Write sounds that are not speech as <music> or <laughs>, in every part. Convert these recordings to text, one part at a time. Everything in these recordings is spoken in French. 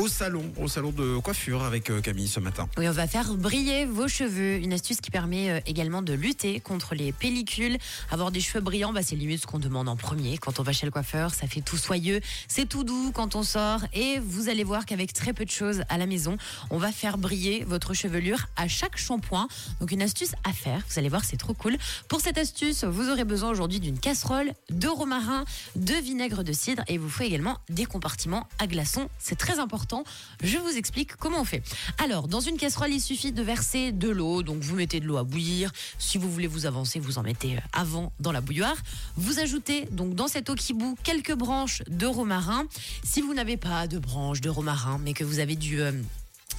Au salon, au salon de coiffure avec euh, Camille ce matin. Oui, on va faire briller vos cheveux. Une astuce qui permet euh, également de lutter contre les pellicules. Avoir des cheveux brillants, bah, c'est limite ce qu'on demande en premier quand on va chez le coiffeur. Ça fait tout soyeux, c'est tout doux quand on sort. Et vous allez voir qu'avec très peu de choses à la maison, on va faire briller votre chevelure à chaque shampoing. Donc une astuce à faire. Vous allez voir, c'est trop cool. Pour cette astuce, vous aurez besoin aujourd'hui d'une casserole, de romarin, de vinaigre de cidre et vous faut également des compartiments à glaçons. C'est très important. Je vous explique comment on fait. Alors, dans une casserole, il suffit de verser de l'eau. Donc, vous mettez de l'eau à bouillir. Si vous voulez vous avancer, vous en mettez euh, avant dans la bouilloire. Vous ajoutez donc dans cette eau qui bout quelques branches de romarin. Si vous n'avez pas de branches de romarin, mais que vous avez du euh,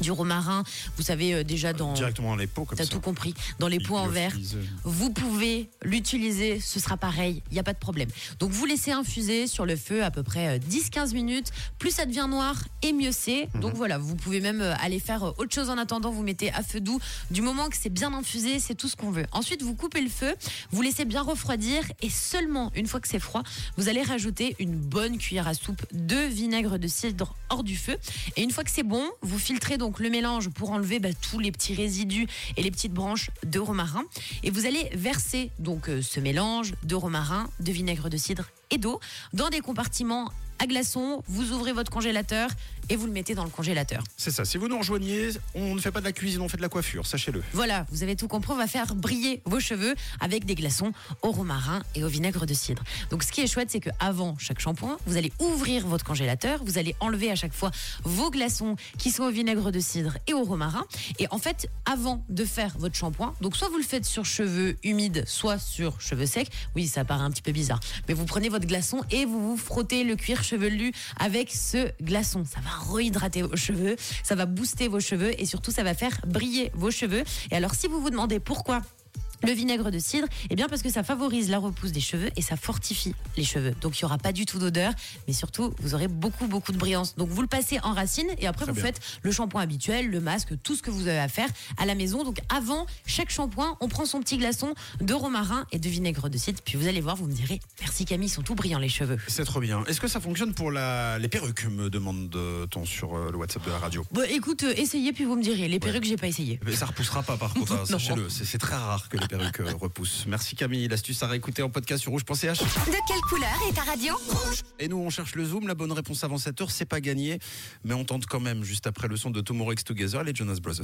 du romarin, vous savez euh, déjà dans Directement dans les pots comme T'as ça. tout compris. Dans les pots en verre, vous pouvez l'utiliser, ce sera pareil, il n'y a pas de problème. Donc vous laissez infuser sur le feu à peu près euh, 10-15 minutes. Plus ça devient noir et mieux c'est. Mhm. Donc voilà, vous pouvez même euh, aller faire euh, autre chose en attendant. Vous mettez à feu doux. Du moment que c'est bien infusé, c'est tout ce qu'on veut. Ensuite, vous coupez le feu, vous laissez bien refroidir et seulement une fois que c'est froid, vous allez rajouter une bonne cuillère à soupe de vinaigre de cidre hors du feu. Et une fois que c'est bon, vous filtrez donc le mélange pour enlever bah, tous les petits résidus et les petites branches de romarin. Et vous allez verser donc euh, ce mélange de romarin, de vinaigre de cidre et d'eau dans des compartiments à glaçons. Vous ouvrez votre congélateur et vous le mettez dans le congélateur. C'est ça. Si vous nous rejoignez, on ne fait pas de la cuisine, on fait de la coiffure, sachez-le. Voilà, vous avez tout compris. On va faire briller vos cheveux avec des glaçons au romarin et au vinaigre de cidre. Donc, ce qui est chouette, c'est que avant chaque shampoing, vous allez ouvrir votre congélateur. Vous allez enlever à chaque fois vos glaçons qui sont au vinaigre de cidre et au romarin. Et en fait, avant de faire votre shampoing, donc soit vous le faites sur cheveux humides, soit sur cheveux secs. Oui, ça paraît un petit peu bizarre, mais vous prenez votre glaçon et vous vous frottez le cuir chevelu avec ce glaçon. Ça va rehydrater vos cheveux, ça va booster vos cheveux et surtout ça va faire briller vos cheveux. Et alors si vous vous demandez pourquoi le vinaigre de cidre, eh bien parce que ça favorise la repousse des cheveux et ça fortifie les cheveux. Donc il n'y aura pas du tout d'odeur, mais surtout vous aurez beaucoup beaucoup de brillance. Donc vous le passez en racine et après Très vous bien. faites le shampoing habituel, le masque, tout ce que vous avez à faire à la maison. Donc avant chaque shampoing, on prend son petit glaçon de romarin et de vinaigre de cidre. Puis vous allez voir, vous me direz, merci Camille, ils sont tout brillants les cheveux. C'est trop bien. Est-ce que ça fonctionne pour la... les perruques, me demande-t-on sur euh, le WhatsApp de la radio? Bon, écoute, euh, essayez puis vous me direz. Les perruques, j'ai pas essayé. Mais ça repoussera pas par contre, hein, <laughs> sachez-le. C'est c'est très rare que les euh, repoussent. Merci Camille. L'astuce à réécouter en podcast sur rouge.ch. De quelle couleur est ta radio Et nous, on cherche le zoom. La bonne réponse avant 7 heures, c'est pas gagné. Mais on tente quand même juste après le son de Tomorrow X Together, les Jonas Brothers.